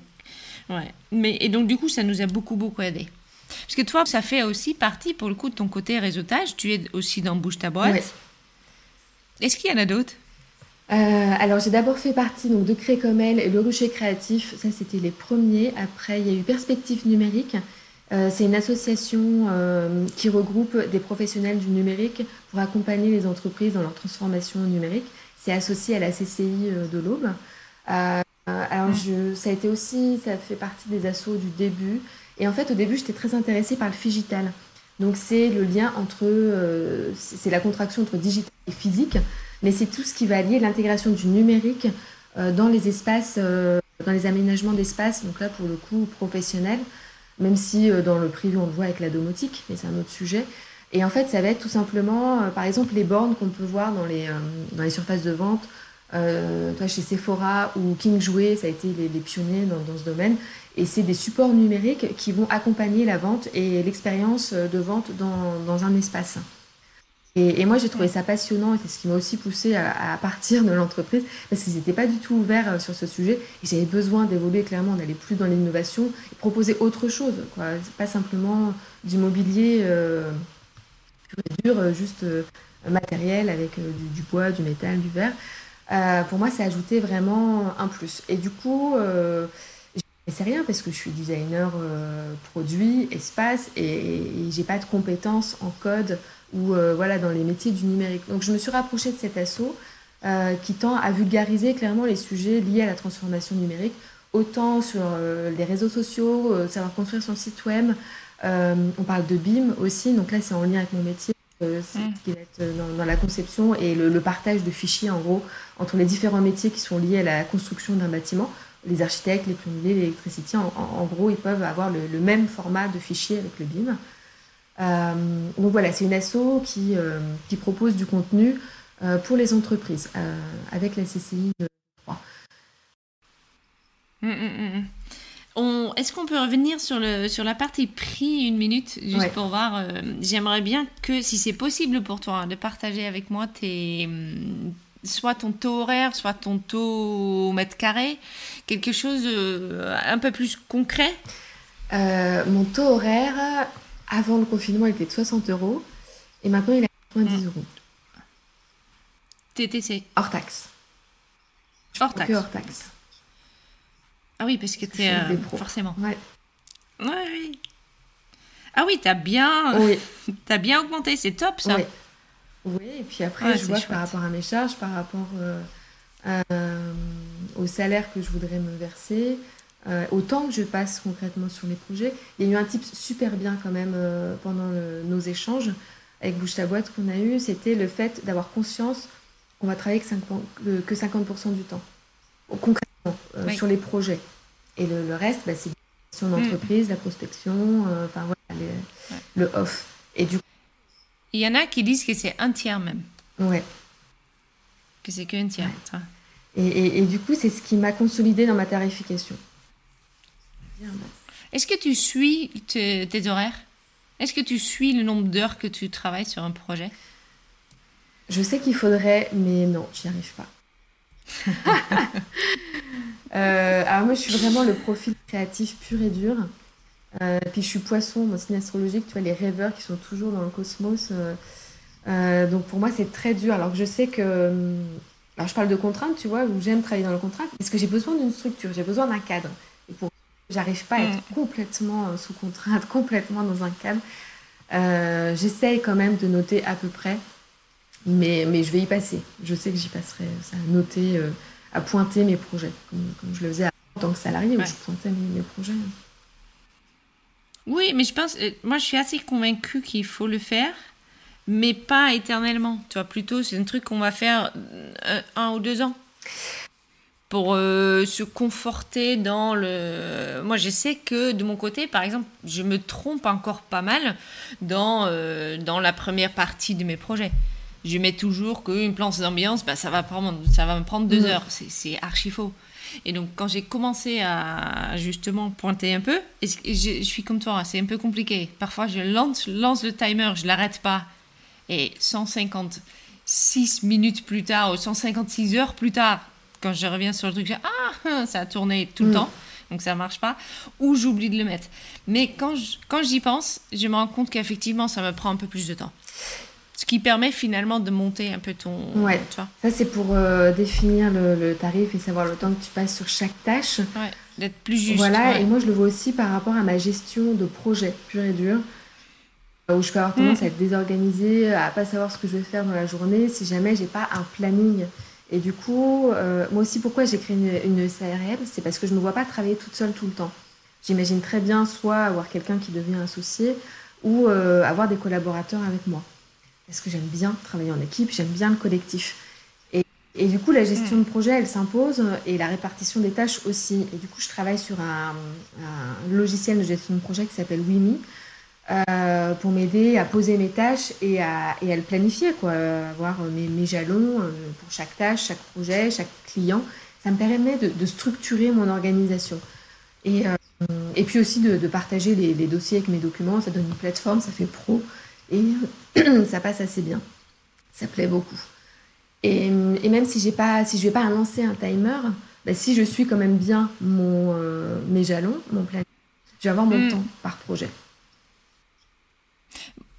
ouais. Mais, et donc, du coup, ça nous a beaucoup, beaucoup aidé. Parce que toi, ça fait aussi partie, pour le coup, de ton côté réseautage. Tu es aussi dans Bouge ta boîte. Est-ce qu'il y en a d'autres? Euh, alors j'ai d'abord fait partie donc, de Crécomel et le Rucher Créatif, ça c'était les premiers. Après il y a eu Perspective Numérique, euh, c'est une association euh, qui regroupe des professionnels du numérique pour accompagner les entreprises dans leur transformation numérique. C'est associé à la CCI de l'Aube. alors je, ça a été aussi, ça fait partie des assos du début. Et en fait au début j'étais très intéressée par le figital. Donc c'est le lien entre, c'est la contraction entre digital et physique mais c'est tout ce qui va lier l'intégration du numérique euh, dans les espaces, euh, dans les aménagements d'espace, donc là pour le coup professionnel, même si euh, dans le privé on le voit avec la domotique, mais c'est un autre sujet. Et en fait, ça va être tout simplement, par exemple, les bornes qu'on peut voir dans les, dans les surfaces de vente, toi, chez Sephora ou King Jouet, ça a été les, pionniers dans, dans, ce domaine. Et c'est des supports numériques qui vont accompagner la vente et l'expérience de vente dans, dans un espace. Et, moi, j'ai trouvé ça passionnant et c'est ce qui m'a aussi poussé à, partir de l'entreprise parce qu'ils n'étaient pas du tout ouverts euh, sur ce sujet et j'avais besoin d'évoluer clairement, d'aller plus dans l'innovation et proposer autre chose. Quoi. Pas simplement du mobilier euh, dur, euh, juste euh, matériel avec du, bois, du métal, du verre. pour moi, ça ajoutait vraiment un plus. Et du coup, c'est rien parce que je suis designer produit, espace et, et j'ai pas de compétences en code ou euh, voilà, dans les métiers du numérique. Donc je me suis rapprochée de cet assaut euh, qui tend à vulgariser clairement les sujets liés à la transformation numérique, autant sur euh, les réseaux sociaux, savoir construire son site web. on parle de BIM aussi, donc là c'est en lien avec mon métier. Ce mm. qui va être dans, la conception et le, partage de fichiers en gros entre les différents métiers qui sont liés à la construction d'un bâtiment. Les architectes, les plombiers, l'électricité, en, gros, ils peuvent avoir le, le, même format de fichier avec le BIM. Euh, donc voilà, c'est une asso qui, euh, qui propose du contenu euh, pour les entreprises avec la CCI 3. Hum, hum, hum, est-ce qu'on peut revenir sur, le, sur la partie prix une minute, juste pour voir J'aimerais bien que, si c'est possible pour toi, de partager avec moi tes, soit ton taux horaire, soit ton taux au mètre carré Quelque chose euh, un peu plus concret. Euh, Mon taux horaire, avant le confinement, il était de 60 euros. Et maintenant, il est à 90 mmh. euros. TTC Hors taxe. Hors taxe. Que hors taxe. Ah oui, parce que tu es euh, forcément. Ouais. Ouais, Ah oui, t'as bien, oui. <laughs> as bien augmenté, c'est top ça. Oui. oui, et puis après, je vois que par rapport à mes charges, par rapport euh, au salaire que je voudrais me verser, euh, au temps que je passe concrètement sur les projets. Il y a eu un type super bien quand même euh, pendant nos échanges avec Bouche ta boîte qu'on a eu, c'était le fait d'avoir conscience qu'on va travailler que 50%, que 50 du temps, concrètement, sur les projets. Et le, reste, bah, c'est la d'entreprise, mm. la prospection, enfin voilà, le off. Et du Il y en a qui disent que c'est un tiers même. Ouais. Que c'est qu'un tiers. Et, du coup, c'est ce qui m'a consolidé dans ma tarification. Est-ce que tu suis tes, horaires? Est-ce que tu suis le nombre d'heures que tu travailles sur un projet? Je sais qu'il faudrait, mais non, j'y arrive pas. <laughs> Euh, alors moi, je suis vraiment le profil créatif pur et dur. Euh, puis je suis poisson, mon signe astrologique, tu vois, les rêveurs qui sont toujours dans le cosmos. Euh, donc pour moi, c'est très dur. Alors que je sais que hum, alors, je parle de contraintes, tu vois, où j'aime travailler dans la contrainte, parce que j'ai besoin d'une structure, j'ai besoin d'un cadre. J'arrive pas à être mm. complètement euh, sous contrainte, <laughs> complètement dans un cadre. Euh, J'essaye quand même de noter à peu près, mais, mais je vais y passer. Je sais que j'y passerai. Ça, à noter, euh, à pointer mes projets, comme, je le faisais en tant que salarié, où je pointais mes, projets. Oui, mais je pense, euh, moi je suis assez convaincue qu'il faut le faire mais pas éternellement. Tu vois, plutôt, c'est un truc qu'on va faire euh, un, ou deux ans pour euh, se conforter dans le. Moi, je sais que de mon côté, par exemple, je me trompe encore pas mal dans, euh, dans la première partie de mes projets. Je mets toujours qu'une planche d'ambiance, bah, ça, va prendre, ça va me prendre deux heures. C'est archi faux. Et donc, quand j'ai commencé à justement pointer un peu, je, je suis comme toi, c'est un peu compliqué. Parfois, je lance, lance le timer, je l'arrête pas et 156 minutes plus tard, ou 156 heures plus tard, quand je reviens sur le truc, ah, <laughs> ça a tourné tout le mm. temps, donc ça marche pas, ou j'oublie de le mettre. Mais quand, quand j'y pense, je me rends compte qu'effectivement, ça me prend un peu plus de temps. Ce qui permet finalement de monter un peu ton. Ouais. Tu vois. Ça, c'est pour euh, définir le, tarif et savoir le temps que tu passes sur chaque tâche. Ouais, d'être plus juste. Voilà, et moi, je le vois aussi par rapport à ma gestion de projet pur et dur où je peux avoir tendance mm. à être désorganisée, à pas savoir ce que je vais faire dans la journée si jamais j'ai pas un planning. Et du coup, euh, moi aussi, pourquoi j'ai créé une, une SARL C'est parce que je ne me vois pas travailler toute seule tout le temps. J'imagine très bien soit avoir quelqu'un qui devient associé ou euh, avoir des collaborateurs avec moi. Parce que j'aime bien travailler en équipe, j'aime bien le collectif. Et, et, du coup, la gestion mm. de projet, elle s'impose et la répartition des tâches aussi. Et du coup, je travaille sur un, un logiciel de gestion de projet qui s'appelle Wimi euh, pour m'aider à poser mes tâches et à, et à le planifier, quoi, avoir mes, mes, jalons euh, pour chaque tâche, chaque projet, chaque client. Ça me permet de, de structurer mon organisation. Et, euh, et puis aussi de, de partager les, les, dossiers avec mes documents. Ça donne une plateforme, ça fait pro et <clears throat> ça passe assez bien. Ça plaît beaucoup. Et, et même si, pas, si je ne vais pas lancer un timer, bah, si je suis quand même bien mon, mes jalons, mon planning, je vais avoir mon mm. temps par projet.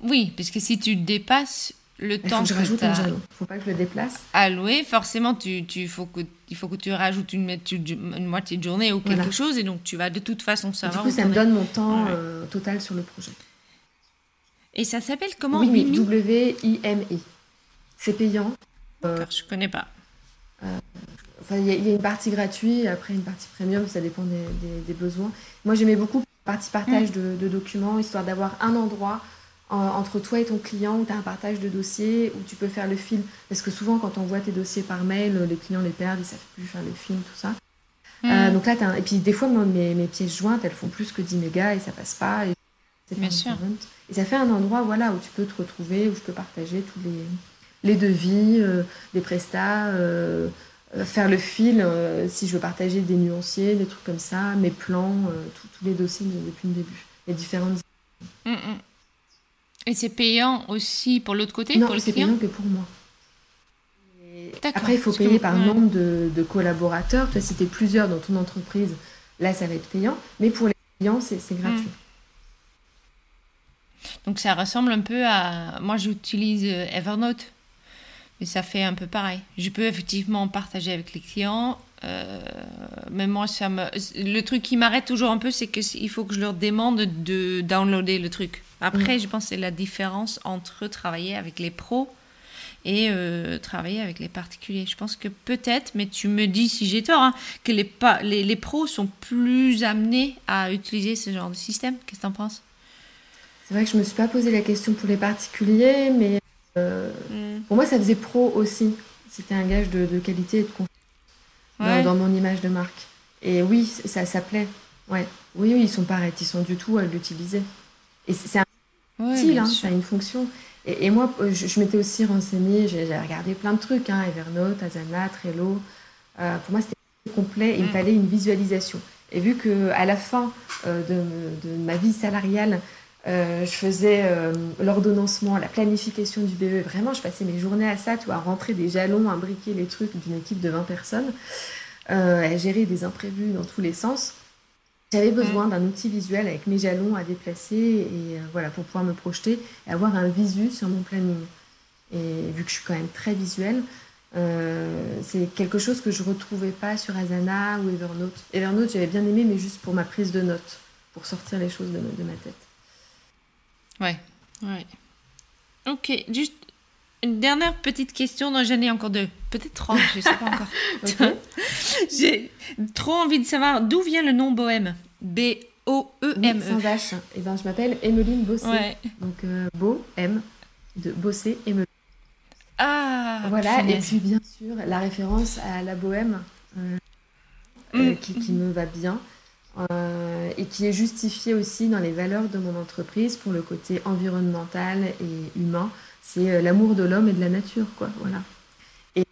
Oui, parce que si tu dépasses le temps que, je rajoute un jalon. Faut pas que je le déplace. Alloué, forcément, tu, tu, faut que, il faut que tu rajoutes une, une moitié de journée ou quelque chose, et donc tu vas de toute façon savoir. du coup, ça me donne mon temps euh, total sur le projet. Et ça s'appelle comment Oui, W-I-M-I. C'est payant. Euh, je connais pas. Euh, enfin, il y, a une partie gratuite, après une partie premium, ça dépend des, des, besoins. Moi, j'aimais beaucoup la partie partage mm. de, de documents, histoire d'avoir un endroit entre toi et ton client où tu as un partage de dossiers, où tu peux faire le fil. Parce que souvent, quand on voit tes dossiers par mail, les clients les perdent, ils savent plus faire le fil, tout ça. Euh, donc là, as Et puis des fois, mes, mes, pièces jointes, elles font plus que 10 mégas et ça passe pas. Et... Bien sûr. Et ça fait un endroit voilà, où tu peux te retrouver, où je peux partager tous les, les devis, euh, les prestats, euh, faire le fil si je veux partager des nuanciers, des trucs comme ça, mes plans, tous les dossiers depuis le début, les différentes. Hmm, hmm. Et c'est payant aussi pour l'autre côté Non, c'est payant que pour moi. Après, il faut payer par nombre de, collaborateurs. Toi, si tu es plusieurs dans ton entreprise, là, ça va être payant. Mais pour les clients, c'est gratuit. Hmm. Donc ça ressemble un peu à... Moi, j'utilise euh, Evernote, mais ça fait un peu pareil. Je peux effectivement partager avec les clients, euh, mais moi, ça me... le truc qui m'arrête toujours un peu, c'est qu'il faut que je leur demande de downloader le truc. Après, mm. je pense que c'est la différence entre travailler avec les pros et euh, travailler avec les particuliers. Je pense que peut-être, mais tu me dis si j'ai tort, hein, que les, les, les, pros sont plus amenés à utiliser ce genre de système. Qu'est-ce que tu en penses? C'est vrai que je ne me suis pas posé la question pour les particuliers, mais euh, mm. pour moi, ça faisait pro aussi. C'était un gage de, qualité et de confiance dans, mon image de marque. Et oui, ça, ça plaît. Ouais. Oui, oui, ils sont pas réticents du tout à l'utiliser. Et c'est un utile, hein, ça a une fonction. Et, moi, je, m'étais aussi renseignée, j'ai regardé plein de trucs, hein, Evernote, Asana, Trello. Euh, pour moi, c'était complet, il me mm. fallait une visualisation. Et vu qu'à la fin euh, de, ma vie salariale, euh, je faisais l'ordonnancement, la planification du BE. Vraiment, je passais mes journées à ça, tu vois, à rentrer des jalons, à imbriquer les trucs d'une équipe de 20 personnes, à gérer des imprévus dans tous les sens. J'avais besoin d'un outil visuel avec mes jalons à déplacer et euh, voilà pour pouvoir me projeter et avoir un visu sur mon planning. Et vu que je suis quand même très visuelle, euh, c'est quelque chose que je retrouvais pas sur Asana ou Evernote. Evernote, j'avais bien aimé, mais juste pour ma prise de notes, pour sortir les choses de, de ma tête. Ouais, ouais. Ok, juste une dernière petite question, non j'en ai encore deux, peut-être trois, je ne sais pas encore. <laughs> <laughs> J'ai trop envie de savoir d'où vient le nom Bohème. B-O-E-M-E. sans H. Et eh ben, je m'appelle Emeline Bossé. Donc euh, Beau, M, de Bossé, Emeline. Ah Voilà, et puis bien sûr, la référence à la bohème euh, euh, mm. qui, qui, me va bien. et qui est justifiée aussi dans les valeurs de mon entreprise pour le côté environnemental et humain c'est euh, l'amour de l'homme et de la nature, quoi. Voilà. Et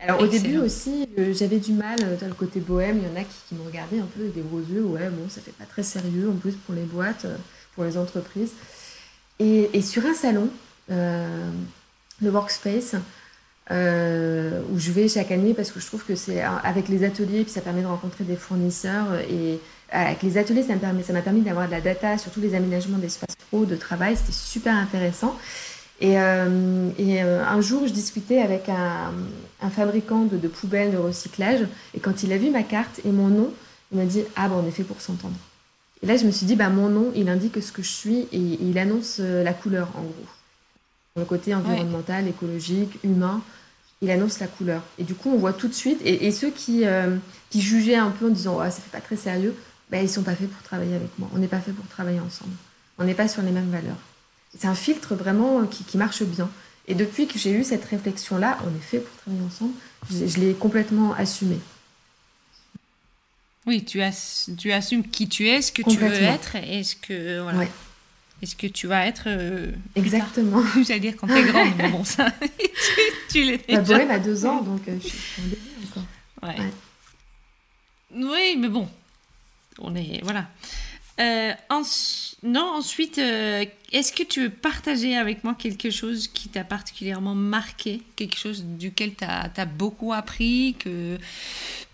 alors au début aussi, euh, j'avais du mal euh, dans le côté bohème. Il y en a qui, qui me regardaient un peu avec des gros yeux. Ouais, bon, ça fait pas très sérieux en plus pour les boîtes, pour les entreprises. Et, sur un salon, le Workspace, où je vais chaque année parce que je trouve que c'est avec les ateliers, puis ça permet de rencontrer des fournisseurs. Et avec les ateliers, ça m'a permis, permis d'avoir de la data sur tous les aménagements d'espace pro, de travail. C'était super intéressant. Et, euh, et euh, un jour, je discutais avec un, un fabricant de, de, poubelles de recyclage. Et quand il a vu ma carte et mon nom, il m'a dit Ah, ben, on est fait pour s'entendre. Et là, je me suis dit bah, Mon nom, il indique ce que je suis et, il annonce euh, la couleur, en gros. Le côté environnemental, écologique, humain, il annonce la couleur. Et du coup, on voit tout de suite. Et, ceux qui, qui jugeaient un peu en disant ça fait pas très sérieux, bah, ils sont pas faits pour travailler avec moi. On n'est pas fait pour travailler ensemble. On n'est pas sur les mêmes valeurs c'est un filtre vraiment euh, qui, marche bien. Et depuis que j'ai eu cette réflexion-là, on est fait pour travailler ensemble, je, l'ai complètement assumé. Oui, tu, as, tu assumes qui tu es, ce que tu veux être, et ce que, voilà. Est-ce que tu vas être. Euh, Exactement. <laughs> J'allais dire quand t'es <laughs> grande, mais bon, ça, <laughs> tu, tu l'es déjà. La bohème a deux ans, donc euh, je suis en encore. Ouais. Oui, mais bon, on est. Voilà. Euh, non, ensuite, euh, est-ce que tu veux partager avec moi quelque chose qui t'a particulièrement marqué, quelque chose duquel tu as, beaucoup appris, que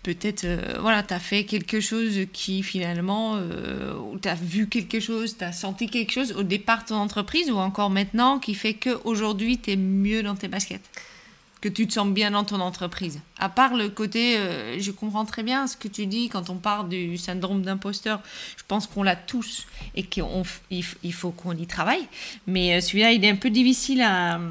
peut-être, euh, voilà, tu as fait quelque chose qui finalement, tu as vu quelque chose, tu as senti quelque chose au départ de ton entreprise ou encore maintenant qui fait qu'aujourd'hui, tu es mieux dans tes baskets? Que tu te sens bien dans ton entreprise. À part le côté, euh, je comprends très bien ce que tu dis quand on parle du syndrome d'imposteur. Je pense qu'on l'a tous et qu'il il faut qu'on y travaille. Mais euh, celui-là, il est un peu difficile à,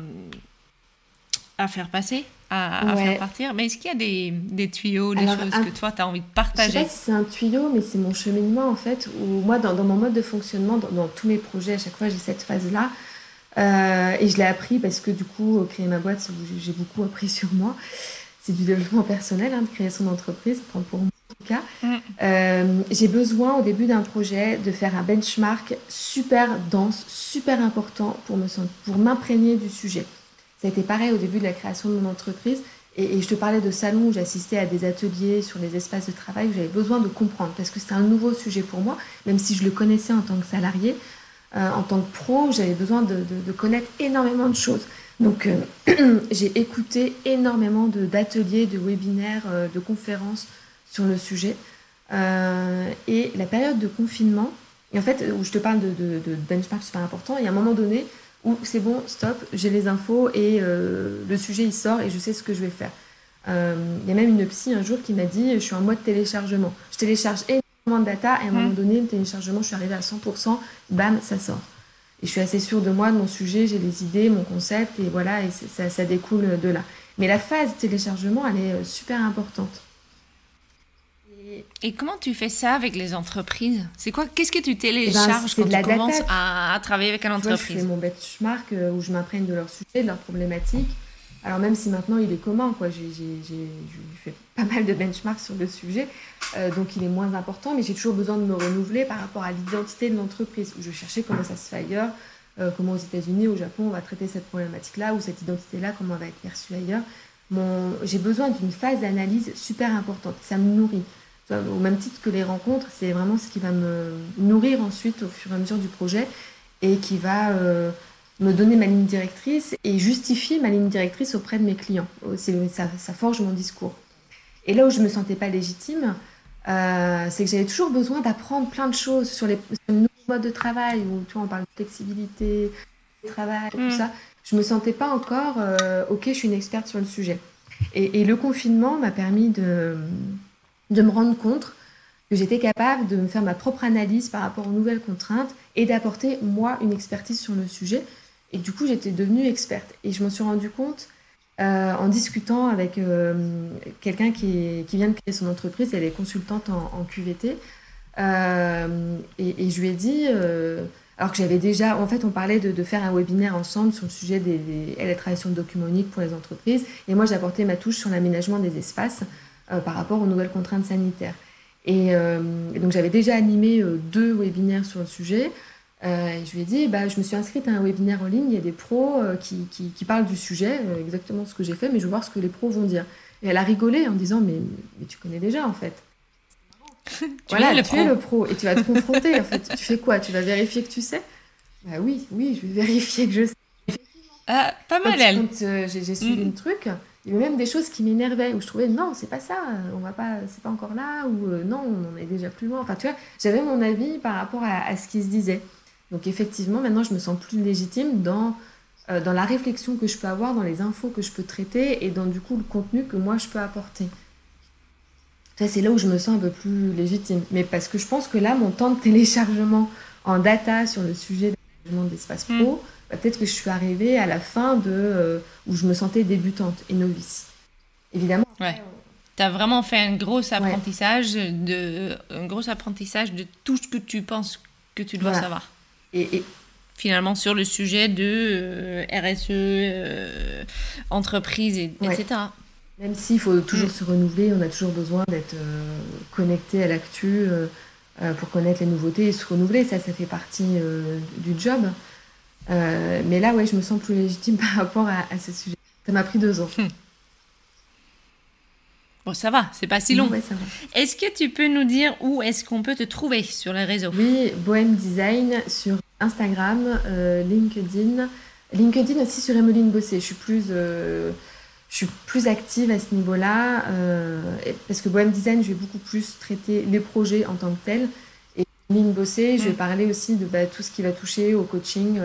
à faire passer, à, faire partir. Mais est-ce qu'il y a des, des tuyaux, des choses que toi, tu as envie de partager Je sais pas si c'est un tuyau, mais c'est mon cheminement en fait. Où moi, dans, dans, mon mode de fonctionnement, dans, dans tous mes projets, à chaque fois, j'ai cette phase-là. Euh, et je l'ai appris parce que du coup, créer ma boîte, j'ai beaucoup appris sur moi. C'est du développement personnel, hein, de créer son entreprise, pour moi en tout cas. Mm. Euh, j'ai besoin au début d'un projet de faire un benchmark super dense, super important pour me pour m'imprégner du sujet. Ça a été pareil au début de la création de mon entreprise. Et, et je te parlais de salons où j'assistais à des ateliers sur les espaces de travail où j'avais besoin de comprendre parce que c'était un nouveau sujet pour moi, même si je le connaissais en tant que salarié. Euh, en tant que pro, j'avais besoin de, connaître énormément de choses. Donc, euh, <clears throat> j'ai écouté énormément d'ateliers, de, webinaires, euh, de conférences sur le sujet. et la période de confinement, et en fait, où je te parle de, benchmark super important, il y a un moment donné où c'est bon, stop, j'ai les infos et le sujet il sort et je sais ce que je vais faire. Il y a même une psy un jour qui m'a dit, je suis en mode téléchargement. Je télécharge énormément de data et à un moment mmh. donné, le téléchargement, je suis arrivée à 100%, bam, ça sort. Et je suis assez sûre de moi, de mon sujet, j'ai les idées, mon concept, et voilà, et ça, ça, découle de là. Mais la phase téléchargement, elle est euh, super importante. Et, comment tu fais ça avec les entreprises? C'est quoi Qu'est-ce que tu télécharges eh ben, quand tu commences à, travailler avec une entreprise Je fais mon benchmark euh, où je m'imprègne de leur sujet, de leurs problématiques. Alors même si maintenant il est commun, quoi, j'ai fait pas mal de benchmarks sur le sujet, euh, donc il est moins important, mais j'ai toujours besoin de me renouveler par rapport à l'identité de l'entreprise, je cherchais comment ça se fait ailleurs, euh, comment aux États-Unis, au Japon, on va traiter cette problématique-là, ou cette identité-là, comment elle va être perçue ailleurs. J'ai besoin d'une phase d'analyse super importante, ça me nourrit. Au même titre que les rencontres, c'est vraiment ce qui va me nourrir ensuite au fur et à mesure du projet et qui va... Euh, me donner ma ligne directrice et justifier ma ligne directrice auprès de mes clients. Ça, ça forge mon discours. Et là où je ne me sentais pas légitime, euh, c'est que j'avais toujours besoin d'apprendre plein de choses sur les, nouveaux modes de travail, où tu vois, on parle de flexibilité, de travail, tout mm. ça. Je ne me sentais pas encore, euh, ok, je suis une experte sur le sujet. Et, et le confinement m'a permis de, de me rendre compte que j'étais capable de me faire ma propre analyse par rapport aux nouvelles contraintes et d'apporter, moi, une expertise sur le sujet et du coup, j'étais devenue experte. Et je m'en suis rendu compte euh, en discutant avec euh, quelqu'un qui, vient de créer son entreprise. Elle est consultante en, QVT. Euh, et, je lui ai dit, alors que j'avais déjà, en fait, on parlait de, faire un webinaire ensemble sur le sujet des. elle travaille sur le document unique pour les entreprises. Et moi, j'ai apporté ma touche sur l'aménagement des espaces par rapport aux nouvelles contraintes sanitaires. Et, et donc, j'avais déjà animé deux webinaires sur le sujet. Euh, et je lui ai dit, bah, je me suis inscrite à un webinaire en ligne, il y a des pros euh, qui, qui, parlent du sujet, euh, exactement ce que j'ai fait, mais je veux voir ce que les pros vont dire. Et elle a rigolé en disant, mais, mais tu connais déjà en fait. <laughs> tu voilà, le tu es le pro et tu vas te confronter. en fait, tu fais quoi? Tu vas vérifier que tu sais? Bah oui, oui, je vais vérifier que je sais. Ah, pas mal, elle. Quand j'ai suivi mm. le truc, il y avait même des choses qui m'énervaient où je trouvais non, c'est pas ça, on va pas, c'est pas encore là, ou non, on en est déjà plus loin. Enfin, tu vois, j'avais mon avis par rapport à, à ce qui se disait. Donc effectivement, maintenant, je me sens plus légitime dans, euh, dans la réflexion que je peux avoir, dans les infos que je peux traiter et dans du coup le contenu que moi je peux apporter. C'est là où je me sens un peu plus légitime. Mais parce que je pense que là, mon temps de téléchargement en data sur le sujet de d'espace hmm. pro, bah, peut-être que je suis arrivée à la fin de euh, où je me sentais débutante et novice. Évidemment. Ouais. Tu as vraiment fait un gros apprentissage, de, un gros apprentissage de tout ce que tu penses que tu dois savoir. Et, finalement sur le sujet de euh, RSE, euh, entreprise, et, etc. Même s'il faut toujours mm. se renouveler, on a toujours besoin d'être euh, connecté à l'actu pour connaître les nouveautés et se renouveler. Ça, ça fait partie du job. mais là, ouais, je me sens plus légitime <laughs> par rapport à, ce sujet. Ça m'a pris deux ans. Bon, ça va, c'est pas si long. Est-ce que tu peux nous dire où est-ce qu'on peut te trouver sur les réseaux? Oui, Bohème Design sur Instagram, euh, LinkedIn. LinkedIn aussi sur Emeline Bossé. Je suis plus, euh, je suis plus active à ce niveau-là euh, parce que Bohème Design, je vais beaucoup plus traiter les projets en tant que tels. Et Emeline Bossé, je vais parler aussi de bah, tout ce qui va toucher au coaching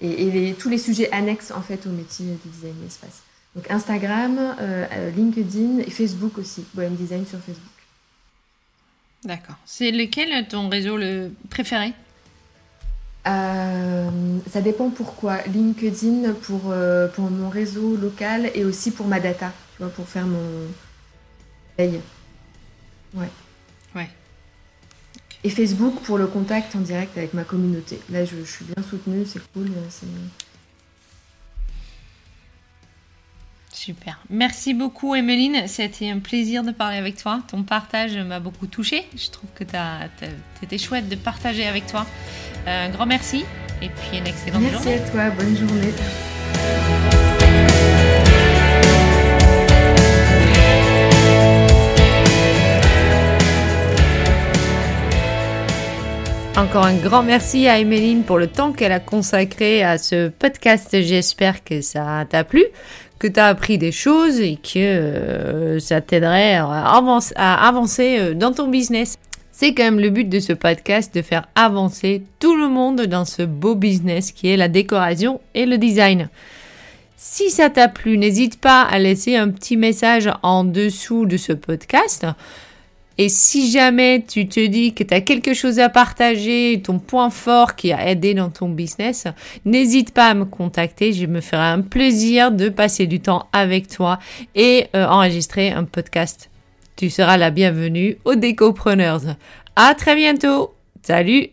et, tous les sujets annexes en fait au métier du design d'espace. Donc Instagram, euh, euh, LinkedIn et Facebook aussi, Bohème Design sur Facebook. D'accord. C'est lequel ton réseau le préféré? Euh, ça dépend pourquoi. LinkedIn pour, pour mon réseau local et aussi pour ma data, tu vois, pour faire mon paye. Ouais. Ouais. Et Facebook pour le contact en direct avec ma communauté. Là, je, je suis bien soutenue, c'est cool. C'est... Super. Merci beaucoup, Emeline. C'était un plaisir de parler avec toi. Ton partage m'a beaucoup touché. Je trouve que c'était chouette de partager avec toi. Euh, un grand merci et puis une excellente journée. Merci à toi. Bonne journée. Encore un grand merci à Emeline pour le temps qu'elle a consacré à ce podcast. J'espère que ça t'a plu, que tu as appris des choses et que euh, ça t'aiderait à avancer euh, dans ton business. C'est quand même le but de ce podcast de faire avancer tout le monde dans ce beau business qui est la décoration et le design. Si ça t'a plu, n'hésite pas à laisser un petit message en dessous de ce podcast. Et si jamais tu te dis que tu quelque chose à partager, ton point fort qui a aidé dans ton business, n'hésite pas à me contacter. Je me ferai un plaisir de passer du temps avec toi et euh, enregistrer un podcast. Tu seras la bienvenue aux Décopreneurs. À très bientôt. Salut